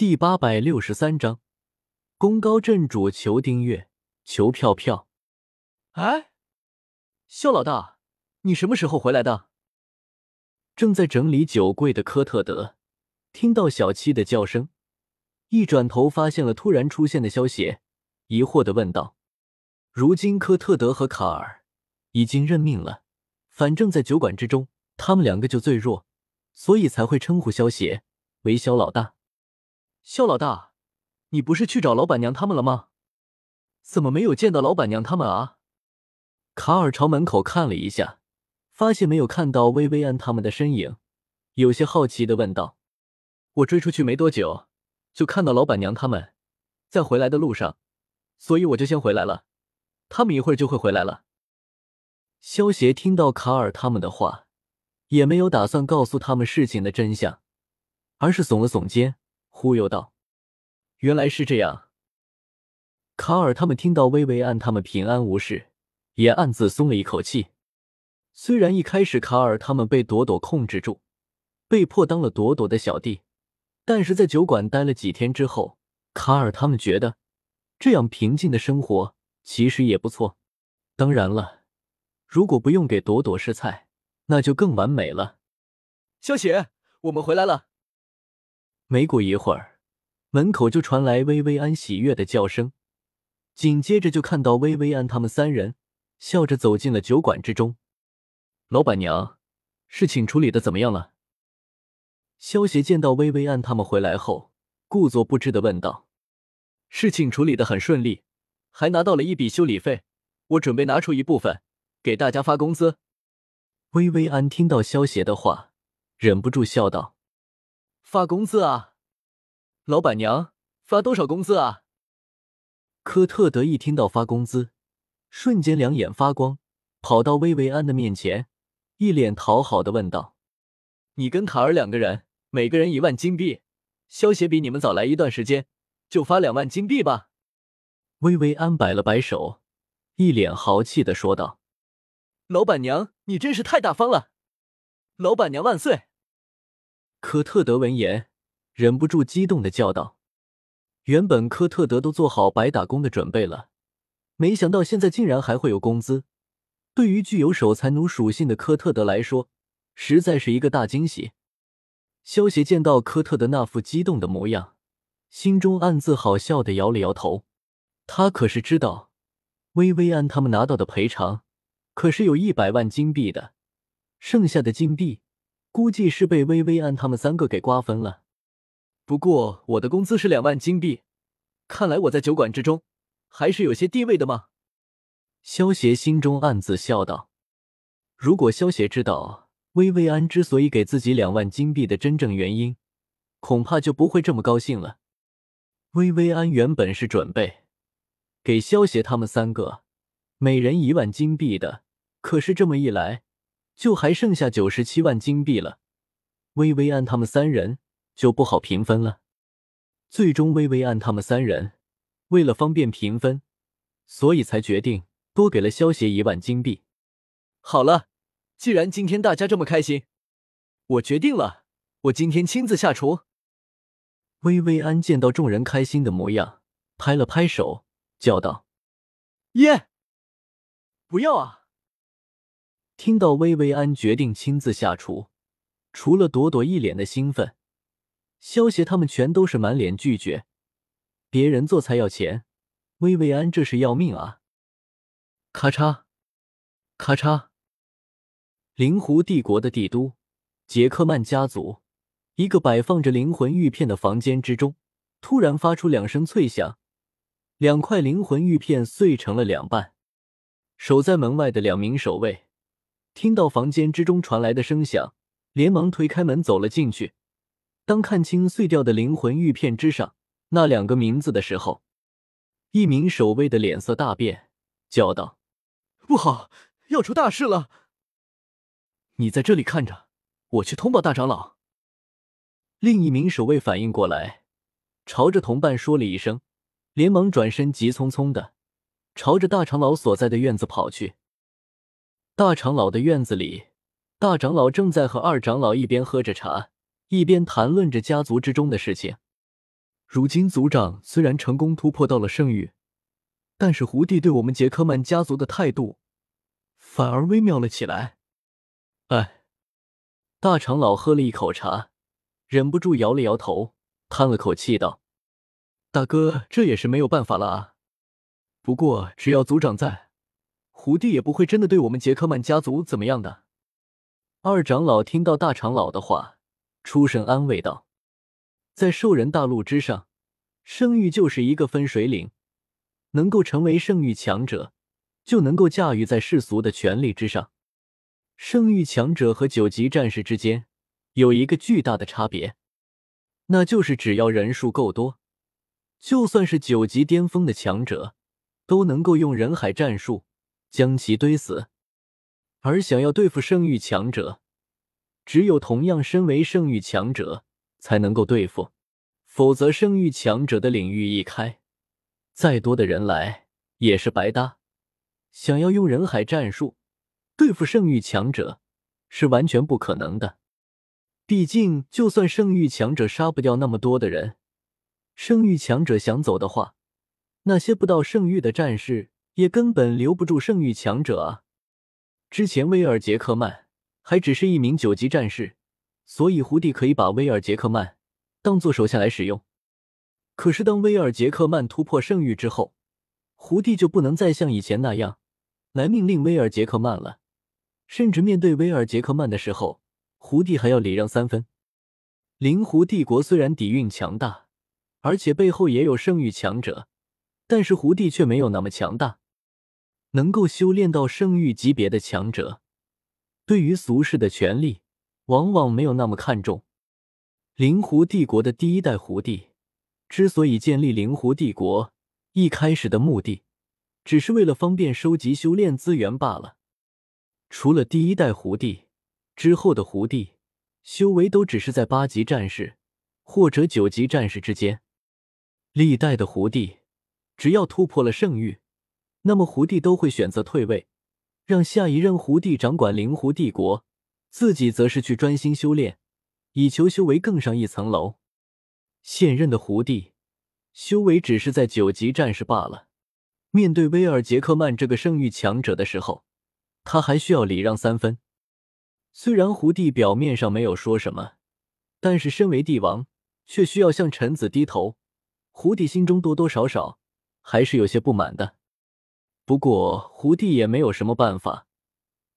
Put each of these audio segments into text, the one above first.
第八百六十三章，功高震主，求订阅，求票票。哎，肖老大，你什么时候回来的？正在整理酒柜的科特德听到小七的叫声，一转头发现了突然出现的萧邪，疑惑的问道：“如今科特德和卡尔已经认命了，反正在酒馆之中，他们两个就最弱，所以才会称呼萧邪为萧老大。”肖老大，你不是去找老板娘他们了吗？怎么没有见到老板娘他们啊？卡尔朝门口看了一下，发现没有看到薇薇安他们的身影，有些好奇的问道：“我追出去没多久，就看到老板娘他们在回来的路上，所以我就先回来了。他们一会儿就会回来了。”萧协听到卡尔他们的话，也没有打算告诉他们事情的真相，而是耸了耸肩。忽悠道：“原来是这样。”卡尔他们听到薇薇安他们平安无事，也暗自松了一口气。虽然一开始卡尔他们被朵朵控制住，被迫当了朵朵的小弟，但是在酒馆待了几天之后，卡尔他们觉得这样平静的生活其实也不错。当然了，如果不用给朵朵试菜，那就更完美了。萧雪，我们回来了。没过一会儿，门口就传来薇薇安喜悦的叫声，紧接着就看到薇薇安他们三人笑着走进了酒馆之中。老板娘，事情处理的怎么样了？萧协见到薇薇安他们回来后，故作不知的问道：“事情处理的很顺利，还拿到了一笔修理费，我准备拿出一部分给大家发工资。”薇薇安听到萧协的话，忍不住笑道。发工资啊，老板娘发多少工资啊？科特德一听到发工资，瞬间两眼发光，跑到薇薇安的面前，一脸讨好的问道：“你跟卡尔两个人，每个人一万金币。萧协比你们早来一段时间，就发两万金币吧。”薇薇安摆了摆手，一脸豪气的说道：“老板娘，你真是太大方了！老板娘万岁！”科特德闻言，忍不住激动的叫道：“原本科特德都做好白打工的准备了，没想到现在竟然还会有工资。对于具有守财奴属性的科特德来说，实在是一个大惊喜。”萧协见到科特德那副激动的模样，心中暗自好笑的摇了摇头。他可是知道，薇薇安他们拿到的赔偿可是有一百万金币的，剩下的金币。估计是被薇薇安他们三个给瓜分了。不过我的工资是两万金币，看来我在酒馆之中还是有些地位的嘛。萧协心中暗自笑道：“如果萧协知道薇薇安之所以给自己两万金币的真正原因，恐怕就不会这么高兴了。薇薇安原本是准备给萧协他们三个每人一万金币的，可是这么一来……”就还剩下九十七万金币了，薇薇安他们三人就不好平分了。最终，薇薇安他们三人为了方便平分，所以才决定多给了萧协一万金币。好了，既然今天大家这么开心，我决定了，我今天亲自下厨。薇薇安见到众人开心的模样，拍了拍手，叫道：“耶！不要啊！”听到薇薇安决定亲自下厨，除了朵朵一脸的兴奋，萧协他们全都是满脸拒绝。别人做菜要钱，薇薇安这是要命啊！咔嚓，咔嚓，灵狐帝国的帝都杰克曼家族，一个摆放着灵魂玉片的房间之中，突然发出两声脆响，两块灵魂玉片碎成了两半。守在门外的两名守卫。听到房间之中传来的声响，连忙推开门走了进去。当看清碎掉的灵魂玉片之上那两个名字的时候，一名守卫的脸色大变，叫道：“不好，要出大事了！你在这里看着，我去通报大长老。”另一名守卫反应过来，朝着同伴说了一声，连忙转身，急匆匆的朝着大长老所在的院子跑去。大长老的院子里，大长老正在和二长老一边喝着茶，一边谈论着家族之中的事情。如今族长虽然成功突破到了圣域，但是胡帝对我们杰克曼家族的态度反而微妙了起来。哎，大长老喝了一口茶，忍不住摇了摇头，叹了口气道：“大哥，这也是没有办法了啊。不过只要族长在，胡帝也不会真的对我们杰克曼家族怎么样的。”二长老听到大长老的话，出声安慰道：“在兽人大陆之上，圣域就是一个分水岭，能够成为圣域强者，就能够驾驭在世俗的权力之上。圣域强者和九级战士之间有一个巨大的差别，那就是只要人数够多，就算是九级巅峰的强者，都能够用人海战术将其堆死。”而想要对付圣域强者，只有同样身为圣域强者才能够对付，否则圣域强者的领域一开，再多的人来也是白搭。想要用人海战术对付圣域强者是完全不可能的。毕竟，就算圣域强者杀不掉那么多的人，圣域强者想走的话，那些不到圣域的战士也根本留不住圣域强者啊。之前威尔杰克曼还只是一名九级战士，所以胡帝可以把威尔杰克曼当做手下来使用。可是当威尔杰克曼突破圣域之后，胡帝就不能再像以前那样来命令威尔杰克曼了。甚至面对威尔杰克曼的时候，胡帝还要礼让三分。灵狐帝国虽然底蕴强大，而且背后也有圣域强者，但是胡帝却没有那么强大。能够修炼到圣域级别的强者，对于俗世的权力往往没有那么看重。灵狐帝国的第一代狐帝之所以建立灵狐帝国，一开始的目的只是为了方便收集修炼资源罢了。除了第一代狐帝之后的狐帝，修为都只是在八级战士或者九级战士之间。历代的狐帝只要突破了圣域。那么胡帝都会选择退位，让下一任胡帝掌管灵狐帝国，自己则是去专心修炼，以求修为更上一层楼。现任的胡帝修为只是在九级战士罢了，面对威尔杰克曼这个圣域强者的时候，他还需要礼让三分。虽然胡帝表面上没有说什么，但是身为帝王，却需要向臣子低头。胡帝心中多多少少还是有些不满的。不过，胡帝也没有什么办法，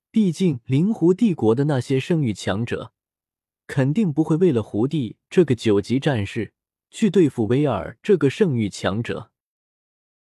毕竟灵狐帝国的那些圣域强者，肯定不会为了胡帝这个九级战士去对付威尔这个圣域强者。